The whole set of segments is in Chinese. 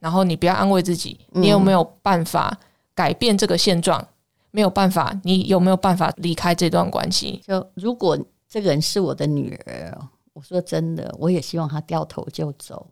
然后你不要安慰自己，你有没有办法改变这个现状？没有办法，你有没有办法离开这段关系？就如果这个人是我的女儿，我说真的，我也希望她掉头就走。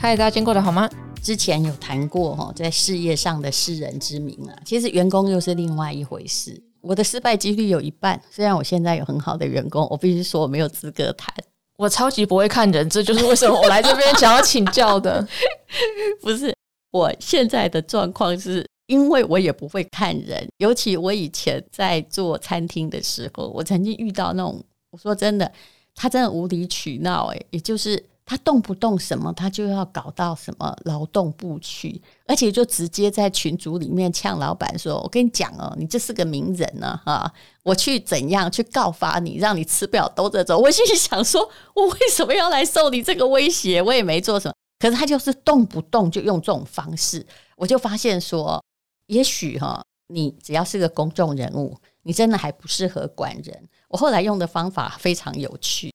嗨，大家今天过得好吗？之前有谈过哈，在事业上的世人之名啊，其实员工又是另外一回事。我的失败几率有一半，虽然我现在有很好的员工，我必须说我没有资格谈。我超级不会看人，这就是为什么我来这边想要请教的。不是，我现在的状况是因为我也不会看人，尤其我以前在做餐厅的时候，我曾经遇到那种，我说真的，他真的无理取闹，诶，也就是。他动不动什么，他就要搞到什么劳动部去，而且就直接在群组里面呛老板说：“我跟你讲哦，你这是个名人呢，哈，我去怎样去告发你，让你吃不了兜着走。”我心里想说：“我为什么要来受你这个威胁？我也没做什么。”可是他就是动不动就用这种方式，我就发现说，也许哈，你只要是个公众人物，你真的还不适合管人。我后来用的方法非常有趣。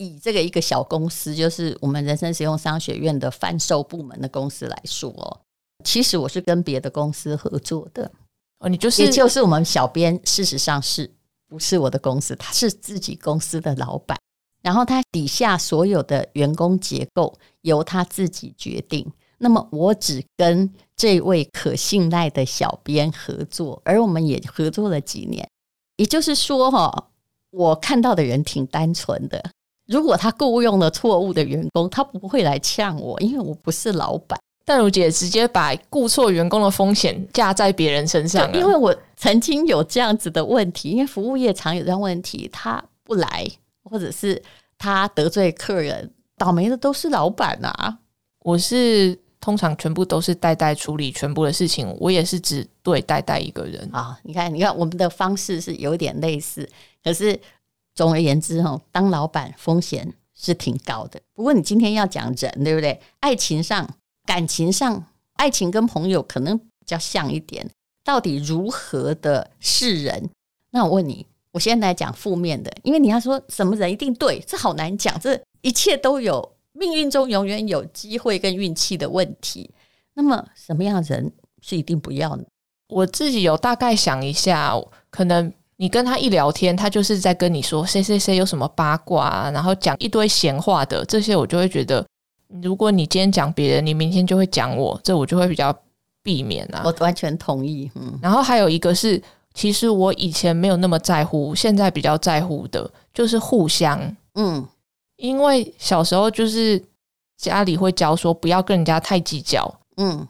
以这个一个小公司，就是我们人生实用商学院的贩售部门的公司来说，其实我是跟别的公司合作的。哦，你就是也就是我们小编，事实上是不是我的公司？他是自己公司的老板，然后他底下所有的员工结构由他自己决定。那么我只跟这位可信赖的小编合作，而我们也合作了几年。也就是说，哈，我看到的人挺单纯的。如果他雇佣了错误的员工，他不会来呛我，因为我不是老板。但如姐直接把雇错员工的风险架在别人身上，因为我曾经有这样子的问题，因为服务业常有这样问题，他不来，或者是他得罪客人，倒霉的都是老板啊。我是通常全部都是代代处理全部的事情，我也是只对代代一个人啊。你看，你看，我们的方式是有点类似，可是。总而言之，哈，当老板风险是挺高的。不过你今天要讲人，对不对？爱情上、感情上，爱情跟朋友可能比较像一点。到底如何的是人？那我问你，我现在来讲负面的，因为你要说什么人一定对，这好难讲。这一切都有命运中永远有机会跟运气的问题。那么什么样的人是一定不要呢？我自己有大概想一下，可能。你跟他一聊天，他就是在跟你说谁谁谁有什么八卦啊，然后讲一堆闲话的这些，我就会觉得，如果你今天讲别人，你明天就会讲我，这我就会比较避免啊。我完全同意。嗯，然后还有一个是，其实我以前没有那么在乎，现在比较在乎的就是互相。嗯，因为小时候就是家里会教说不要跟人家太计较。嗯。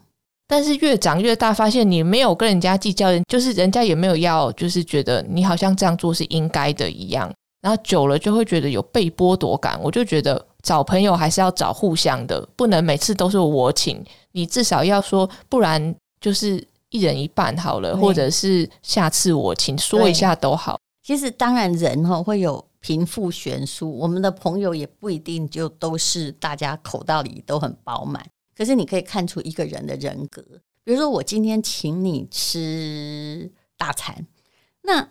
但是越长越大，发现你没有跟人家计较，就是人家也没有要，就是觉得你好像这样做是应该的一样。然后久了就会觉得有被剥夺感。我就觉得找朋友还是要找互相的，不能每次都是我请。你至少要说，不然就是一人一半好了，或者是下次我请，说一下都好。其实当然人哈会有贫富悬殊，我们的朋友也不一定就都是大家口袋里都很饱满。可是你可以看出一个人的人格，比如说我今天请你吃大餐，那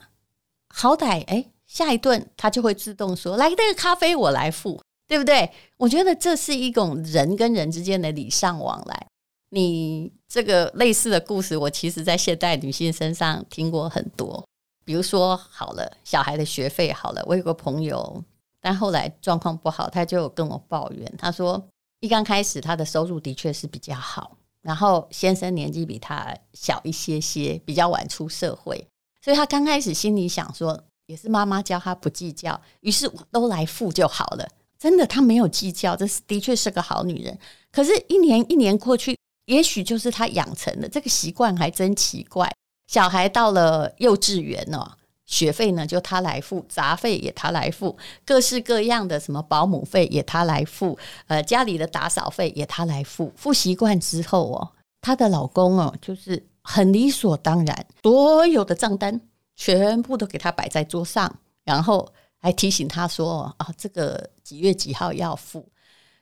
好歹哎下一顿他就会自动说来那个咖啡我来付，对不对？我觉得这是一种人跟人之间的礼尚往来。你这个类似的故事，我其实在现代女性身上听过很多。比如说好了，小孩的学费好了，我有个朋友，但后来状况不好，他就跟我抱怨，他说。一刚开始，他的收入的确是比较好，然后先生年纪比他小一些些，比较晚出社会，所以他刚开始心里想说，也是妈妈教他不计较，于是我都来付就好了。真的，他没有计较，这是的确是个好女人。可是，一年一年过去，也许就是他养成的这个习惯，还真奇怪。小孩到了幼稚园哦。学费呢，就他来付；杂费也他来付；各式各样的什么保姆费也他来付；呃，家里的打扫费也他来付。付习惯之后哦，她的老公哦，就是很理所当然，所有的账单全部都给他摆在桌上，然后还提醒他说：“啊，这个几月几号要付。”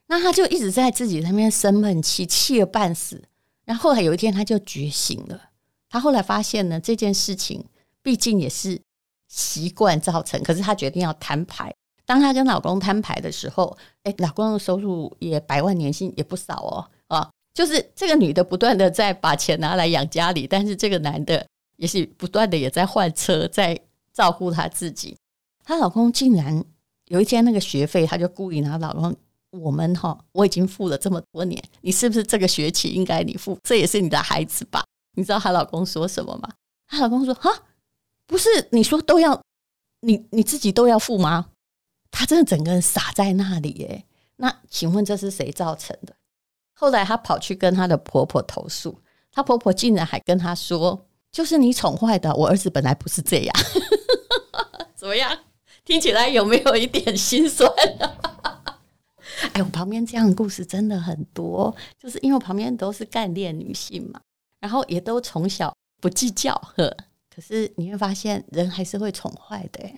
那他就一直在自己那边生闷气，气了半死。然后后来有一天，他就觉醒了。他后来发现呢，这件事情。毕竟也是习惯造成。可是她决定要摊牌。当她跟老公摊牌的时候，哎，老公的收入也百万年薪也不少哦，啊，就是这个女的不断的在把钱拿来养家里，但是这个男的也是不断的也在换车，在照顾她自己。她老公竟然有一天那个学费，她就故意拿老公。我们哈，我已经付了这么多年，你是不是这个学期应该你付？这也是你的孩子吧？你知道她老公说什么吗？她老公说：“哈，不是你说都要你你自己都要付吗？”她真的整个人傻在那里耶。那请问这是谁造成的？后来她跑去跟她的婆婆投诉，她婆婆竟然还跟她说：“就是你宠坏的，我儿子本来不是这样。”怎么样？听起来有没有一点心酸？哎，我旁边这样的故事真的很多，就是因为我旁边都是干练女性嘛，然后也都从小不计较呵。可是你会发现，人还是会宠坏的。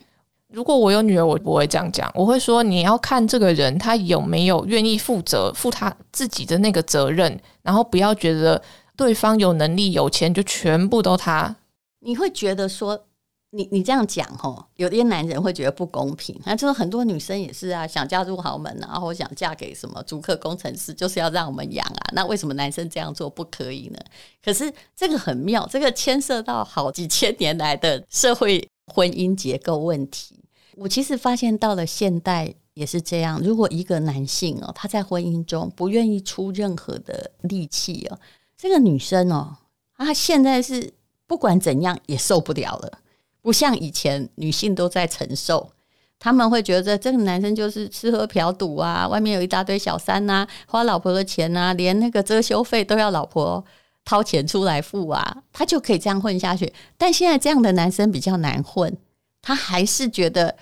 如果我有女儿，我不会这样讲，我会说你要看这个人他有没有愿意负责、负他自己的那个责任，然后不要觉得对方有能力、有钱就全部都他。你会觉得说。你你这样讲吼，有些男人会觉得不公平。那就是很多女生也是啊，想嫁入豪门啊，或想嫁给什么租客工程师，就是要让我们养啊。那为什么男生这样做不可以呢？可是这个很妙，这个牵涉到好几千年来的社会婚姻结构问题。我其实发现到了现代也是这样。如果一个男性哦，他在婚姻中不愿意出任何的力气哦，这个女生哦，她现在是不管怎样也受不了了。不像以前女性都在承受，他们会觉得这个男生就是吃喝嫖赌啊，外面有一大堆小三呐，花老婆的钱呐，连那个遮羞费都要老婆掏钱出来付啊，他就可以这样混下去。但现在这样的男生比较难混，他还是觉得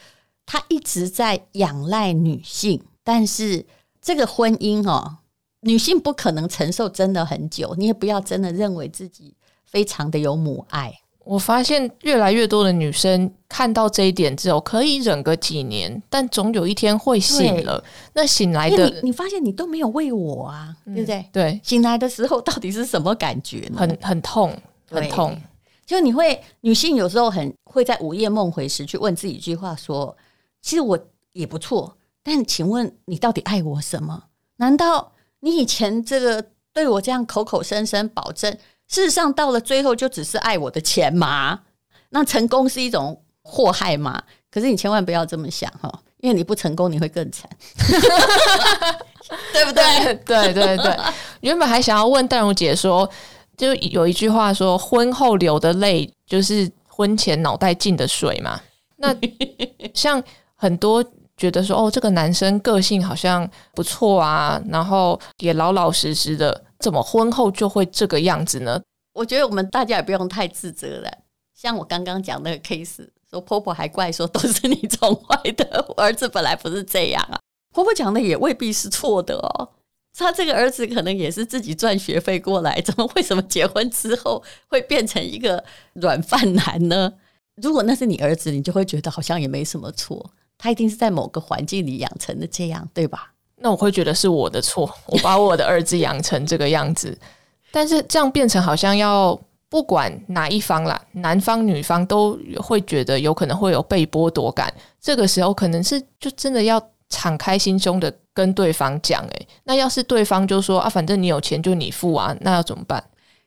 他一直在仰赖女性，但是这个婚姻哦，女性不可能承受真的很久，你也不要真的认为自己非常的有母爱。我发现越来越多的女生看到这一点之后，可以忍个几年，但总有一天会醒了。那醒来的，你发现你都没有喂我啊，对不对？对，醒来的时候到底是什么感觉？很很痛，很痛。就你会，女性有时候很会在午夜梦回时去问自己一句话：说，其实我也不错，但请问你到底爱我什么？难道你以前这个对我这样口口声声保证？事实上，到了最后就只是爱我的钱嘛？那成功是一种祸害嘛？可是你千万不要这么想哈，因为你不成功你会更惨，对不对？对对对。原本还想要问淡如姐说，就有一句话说，婚后流的泪就是婚前脑袋进的水嘛。那像很多觉得说，哦，这个男生个性好像不错啊，然后也老老实实的。怎么婚后就会这个样子呢？我觉得我们大家也不用太自责了。像我刚刚讲那个 case，说婆婆还怪说都是你宠坏的，我儿子本来不是这样啊。婆婆讲的也未必是错的哦。他这个儿子可能也是自己赚学费过来，怎么为什么结婚之后会变成一个软饭男呢？如果那是你儿子，你就会觉得好像也没什么错。他一定是在某个环境里养成的这样，对吧？那我会觉得是我的错，我把我的儿子养成这个样子，但是这样变成好像要不管哪一方啦，男方女方都会觉得有可能会有被剥夺感。这个时候可能是就真的要敞开心胸的跟对方讲，诶，那要是对方就说啊，反正你有钱就你付啊，那要怎么办？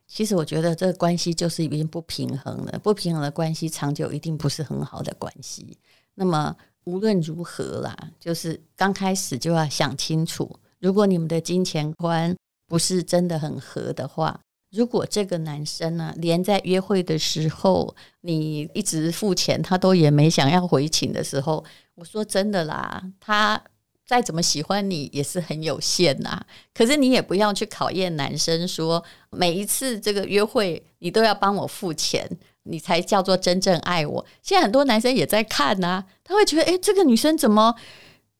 其实我觉得这个关系就是已经不平衡了，不平衡的关系长久一定不是很好的关系。那么。无论如何啦，就是刚开始就要想清楚。如果你们的金钱观不是真的很合的话，如果这个男生呢，连在约会的时候你一直付钱，他都也没想要回请的时候，我说真的啦，他再怎么喜欢你也是很有限呐。可是你也不要去考验男生，说每一次这个约会你都要帮我付钱。你才叫做真正爱我。现在很多男生也在看呐，他会觉得，哎，这个女生怎么？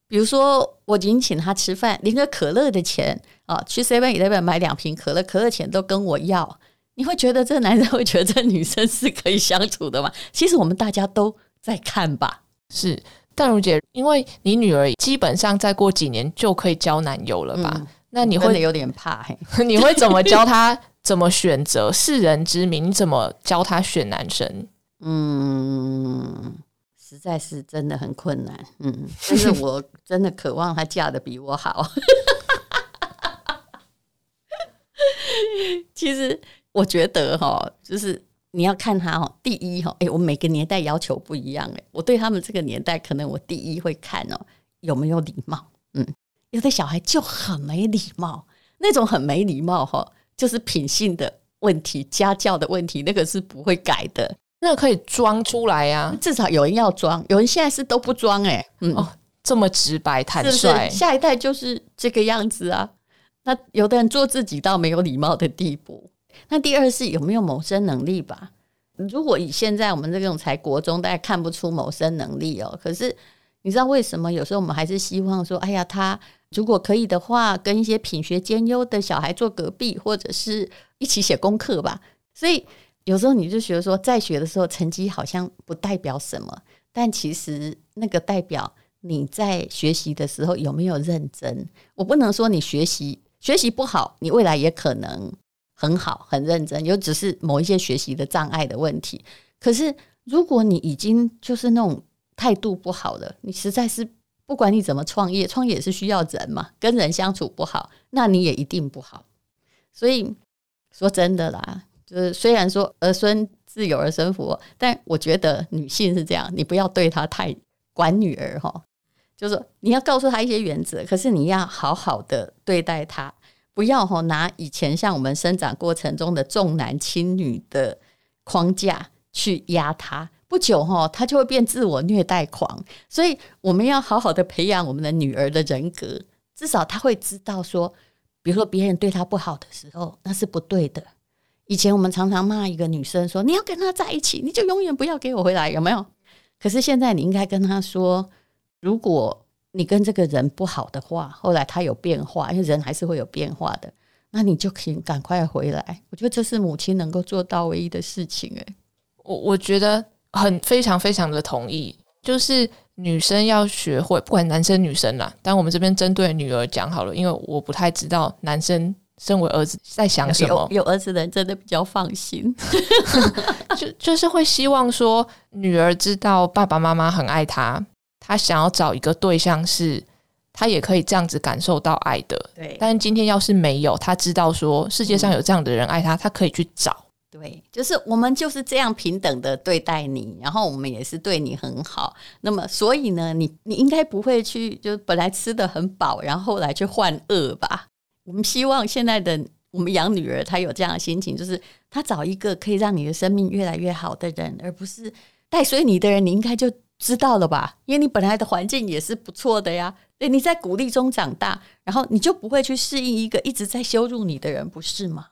比如说，我已经请她吃饭，连个可乐的钱啊，去 seven eleven 买两瓶可乐，可乐钱都跟我要。你会觉得这个男生会觉得这女生是可以相处的吗？其实我们大家都在看吧。是，淡如姐，因为你女儿基本上再过几年就可以交男友了吧？那你会有点怕？你会怎么教他？怎么选择？世人之名，你怎么教他选男生？嗯，实在是真的很困难。嗯，但是我真的渴望他嫁的比我好。其实我觉得哈，就是你要看他哈，第一哈，哎，我每个年代要求不一样哎，我对他们这个年代，可能我第一会看哦有没有礼貌，嗯，有的小孩就很没礼貌，那种很没礼貌哈，就是品性的问题、家教的问题，那个是不会改的，那可以装出来呀，至少有人要装，有人现在是都不装哎，嗯哦，这么直白坦率，下一代就是这个样子啊。那有的人做自己到没有礼貌的地步。那第二是有没有谋生能力吧？如果以现在我们这种才国中，大家看不出谋生能力哦。可是你知道为什么？有时候我们还是希望说，哎呀，他如果可以的话，跟一些品学兼优的小孩坐隔壁，或者是一起写功课吧。所以有时候你就觉得说，在学的时候成绩好像不代表什么，但其实那个代表你在学习的时候有没有认真。我不能说你学习。学习不好，你未来也可能很好、很认真，有只是某一些学习的障碍的问题。可是，如果你已经就是那种态度不好了，你实在是不管你怎么创业，创业也是需要人嘛，跟人相处不好，那你也一定不好。所以说真的啦，就是虽然说儿孙自有儿孙福，但我觉得女性是这样，你不要对她太管女儿哈。就是你要告诉她一些原则，可是你要好好的对待她，不要哈拿以前像我们生长过程中的重男轻女的框架去压她，不久哈他就会变自我虐待狂。所以我们要好好的培养我们的女儿的人格，至少他会知道说，比如说别人对他不好的时候，那是不对的。以前我们常常骂一个女生说，你要跟他在一起，你就永远不要给我回来，有没有？可是现在你应该跟他说。如果你跟这个人不好的话，后来他有变化，因为人还是会有变化的，那你就可以赶快回来。我觉得这是母亲能够做到唯一的事情。诶，我我觉得很非常非常的同意，就是女生要学会，不管男生女生啦，但我们这边针对女儿讲好了，因为我不太知道男生身为儿子在想什么。有儿子的人真的比较放心，就就是会希望说女儿知道爸爸妈妈很爱她。她想要找一个对象，是他也可以这样子感受到爱的。对，但是今天要是没有，他知道说世界上有这样的人爱他，他可以去找。对，就是我们就是这样平等的对待你，然后我们也是对你很好。那么，所以呢，你你应该不会去，就本来吃的很饱，然后后来去患饿吧？我们希望现在的我们养女儿，她有这样的心情，就是她找一个可以让你的生命越来越好的人，而不是带随你的人，你应该就。知道了吧？因为你本来的环境也是不错的呀。对，你在鼓励中长大，然后你就不会去适应一个一直在羞辱你的人，不是吗？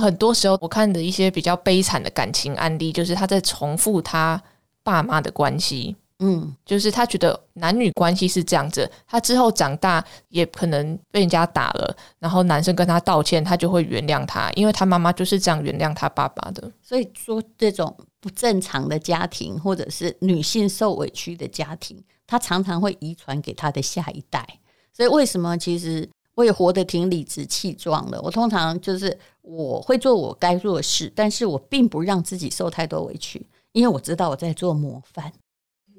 很多时候，我看的一些比较悲惨的感情案例，就是他在重复他爸妈的关系。嗯，就是他觉得男女关系是这样子，他之后长大也可能被人家打了，然后男生跟他道歉，他就会原谅他，因为他妈妈就是这样原谅他爸爸的。所以说，这种不正常的家庭，或者是女性受委屈的家庭，他常常会遗传给他的下一代。所以为什么？其实我也活得挺理直气壮的。我通常就是我会做我该做的事，但是我并不让自己受太多委屈，因为我知道我在做模范。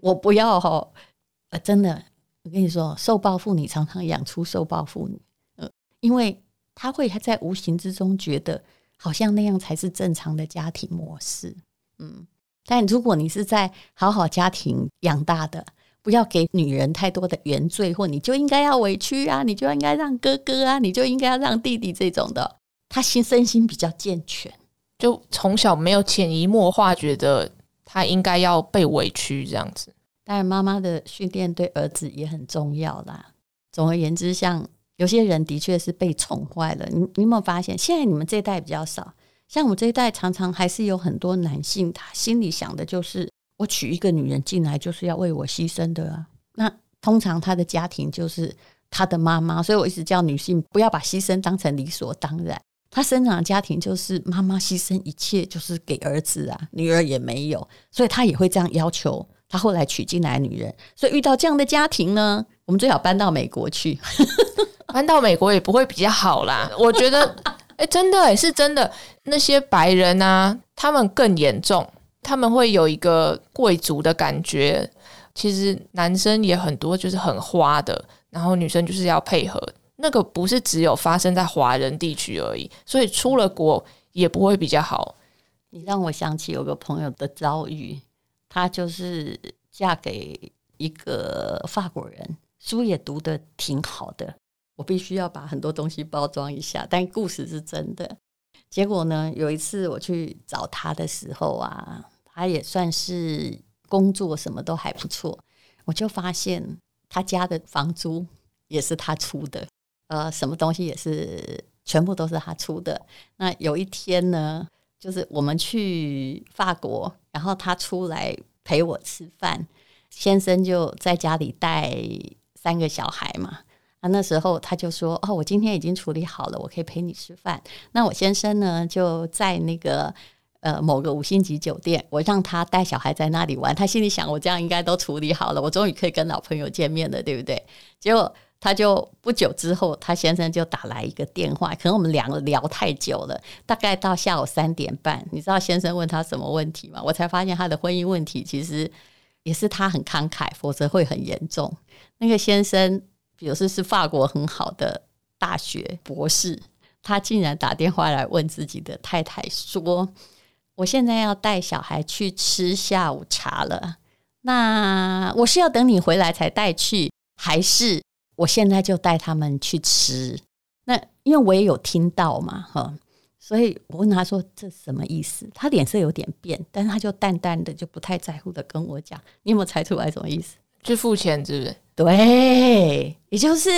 我不要哈，呃，真的，我跟你说，受暴妇女常常养出受暴妇女，呃，因为她会在无形之中觉得好像那样才是正常的家庭模式，嗯，但如果你是在好好家庭养大的，不要给女人太多的原罪，或你就应该要委屈啊，你就应该让哥哥啊，你就应该要让弟弟这种的，他心身心比较健全，就从小没有潜移默化觉得他应该要被委屈这样子。当然，妈妈的训练对儿子也很重要啦。总而言之，像有些人的确是被宠坏了。你你有没有发现，现在你们这一代比较少，像我们这一代，常常还是有很多男性，他心里想的就是，我娶一个女人进来就是要为我牺牲的啊。那通常他的家庭就是他的妈妈，所以我一直叫女性不要把牺牲当成理所当然。他生长的家庭就是妈妈牺牲一切，就是给儿子啊，女儿也没有，所以他也会这样要求。他后来娶进来女人，所以遇到这样的家庭呢，我们最好搬到美国去。搬到美国也不会比较好啦，我觉得，哎，真的，哎，是真的。那些白人啊，他们更严重，他们会有一个贵族的感觉。其实男生也很多，就是很花的，然后女生就是要配合。那个不是只有发生在华人地区而已，所以出了国也不会比较好。你让我想起有个朋友的遭遇，她就是嫁给一个法国人，书也读的挺好的。我必须要把很多东西包装一下，但故事是真的。结果呢，有一次我去找他的时候啊，他也算是工作什么都还不错，我就发现他家的房租也是他出的。呃，什么东西也是全部都是他出的。那有一天呢，就是我们去法国，然后他出来陪我吃饭，先生就在家里带三个小孩嘛。那那时候他就说：“哦，我今天已经处理好了，我可以陪你吃饭。”那我先生呢，就在那个呃某个五星级酒店，我让他带小孩在那里玩。他心里想：我这样应该都处理好了，我终于可以跟老朋友见面了，对不对？结果。他就不久之后，他先生就打来一个电话，可能我们两个聊太久了，大概到下午三点半，你知道先生问他什么问题吗？我才发现他的婚姻问题其实也是他很慷慨，否则会很严重。那个先生，比如说是法国很好的大学博士，他竟然打电话来问自己的太太说：“我现在要带小孩去吃下午茶了，那我是要等你回来才带去，还是？”我现在就带他们去吃，那因为我也有听到嘛，哈，所以我问他说这什么意思？他脸色有点变，但是他就淡淡的，就不太在乎的跟我讲，你有没有猜出来什么意思？去付钱是不是？对，也就是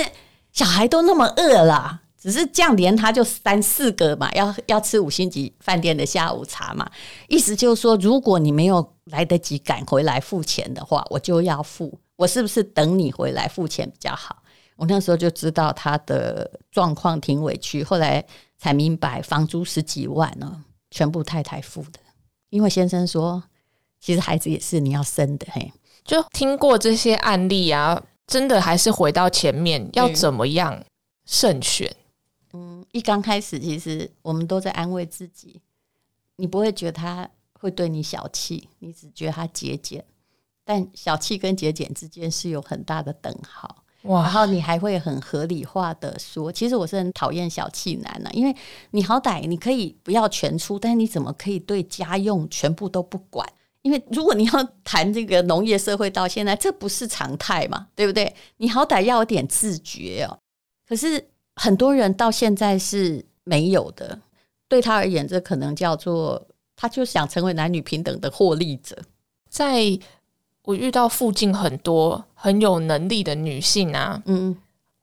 小孩都那么饿了，只是这样连他就三四个嘛，要要吃五星级饭店的下午茶嘛，意思就是说，如果你没有来得及赶回来付钱的话，我就要付，我是不是等你回来付钱比较好？我那时候就知道他的状况挺委屈，后来才明白房租十几万呢，全部太太付的。因为先生说，其实孩子也是你要生的，嘿。就听过这些案例啊，真的还是回到前面，要怎么样慎选？嗯，一刚开始其实我们都在安慰自己，你不会觉得他会对你小气，你只觉得他节俭，但小气跟节俭之间是有很大的等号。然后你还会很合理化的说，其实我是很讨厌小气男呢，因为你好歹你可以不要全出，但是你怎么可以对家用全部都不管？因为如果你要谈这个农业社会到现在，这不是常态嘛，对不对？你好歹要有点自觉哦。可是很多人到现在是没有的，对他而言，这可能叫做他就想成为男女平等的获利者，在。我遇到附近很多很有能力的女性啊，嗯，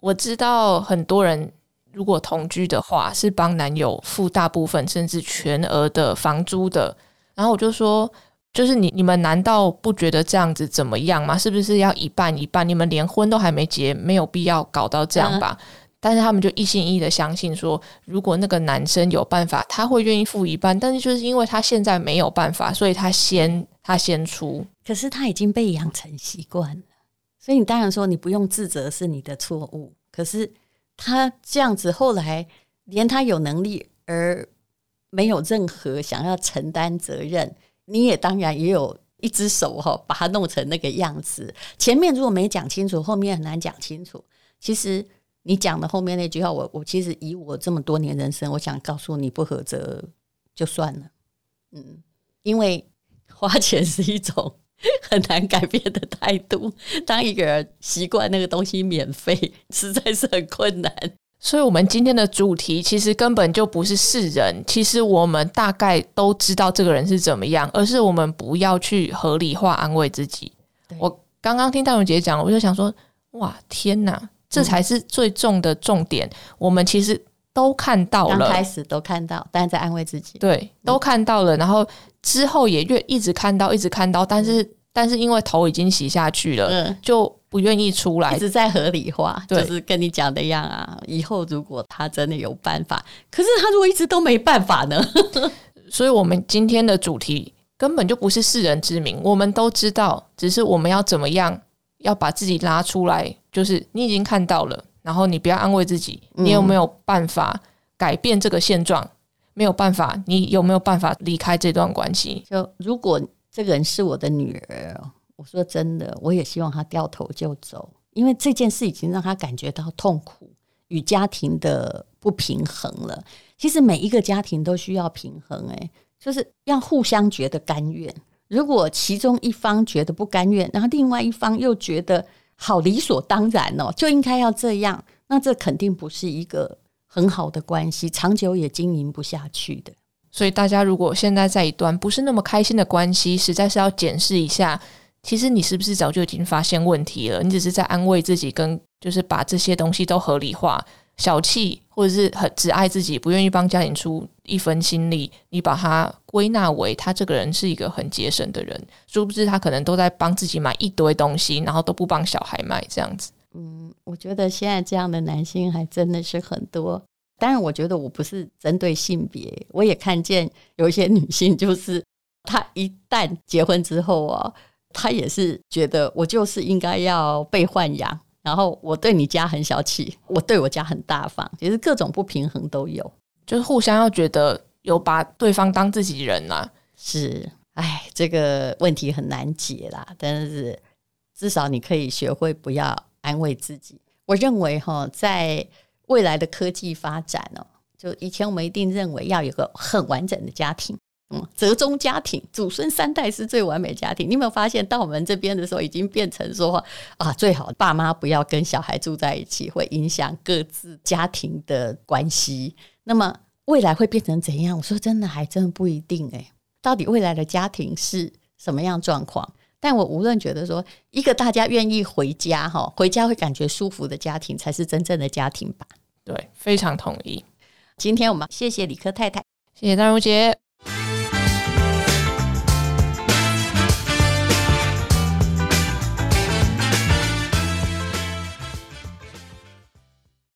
我知道很多人如果同居的话，是帮男友付大部分甚至全额的房租的。然后我就说，就是你你们难道不觉得这样子怎么样吗？是不是要一半一半？你们连婚都还没结，没有必要搞到这样吧？但是他们就一心一意的相信说，如果那个男生有办法，他会愿意付一半。但是就是因为他现在没有办法，所以他先他先出。可是他已经被养成习惯了，所以你当然说你不用自责是你的错误。可是他这样子后来连他有能力而没有任何想要承担责任，你也当然也有一只手哈，把他弄成那个样子。前面如果没讲清楚，后面很难讲清楚。其实。你讲的后面那句话，我我其实以我这么多年人生，我想告诉你，不合则就算了，嗯，因为花钱是一种很难改变的态度。当一个人习惯那个东西免费，实在是很困难。所以，我们今天的主题其实根本就不是世人，其实我们大概都知道这个人是怎么样，而是我们不要去合理化安慰自己。我刚刚听戴荣杰讲，我就想说，哇，天哪！这才是最重的重点。我们其实都看到了，刚开始都看到，但是在安慰自己。对，都看到了，然后之后也越一直看到，一直看到，但是但是因为头已经洗下去了，嗯，就不愿意出来，一直在合理化，就是跟你讲的一样啊。以后如果他真的有办法，可是他如果一直都没办法呢？所以，我们今天的主题根本就不是世人之名，我们都知道，只是我们要怎么样。要把自己拉出来，就是你已经看到了，然后你不要安慰自己，你有没有办法改变这个现状？没有办法，你有没有办法离开这段关系？就如果这个人是我的女儿，我说真的，我也希望她掉头就走，因为这件事已经让她感觉到痛苦与家庭的不平衡了。其实每一个家庭都需要平衡，诶，就是要互相觉得甘愿。如果其中一方觉得不甘愿，然后另外一方又觉得好理所当然哦，就应该要这样，那这肯定不是一个很好的关系，长久也经营不下去的。所以大家如果现在在一段不是那么开心的关系，实在是要检视一下，其实你是不是早就已经发现问题了？你只是在安慰自己，跟就是把这些东西都合理化。小气，或者是很只爱自己，不愿意帮家庭出一分心力，你把他归纳为他这个人是一个很节省的人，殊不知他可能都在帮自己买一堆东西，然后都不帮小孩买这样子。嗯，我觉得现在这样的男性还真的是很多。当然，我觉得我不是针对性别，我也看见有一些女性，就是她一旦结婚之后啊，她也是觉得我就是应该要被豢养。然后我对你家很小气，我对我家很大方，其实各种不平衡都有，就是互相要觉得有把对方当自己人呐。是，哎，这个问题很难解啦。但是至少你可以学会不要安慰自己。我认为哈，在未来的科技发展哦，就以前我们一定认为要有个很完整的家庭。折中家庭，祖孙三代是最完美家庭。你有没有发现，到我们这边的时候，已经变成说啊，最好爸妈不要跟小孩住在一起，会影响各自家庭的关系。那么未来会变成怎样？我说真的，还真的不一定诶。到底未来的家庭是什么样状况？但我无论觉得说，一个大家愿意回家哈，回家会感觉舒服的家庭，才是真正的家庭吧？对，非常同意。今天我们谢谢李科太太，谢谢张如杰。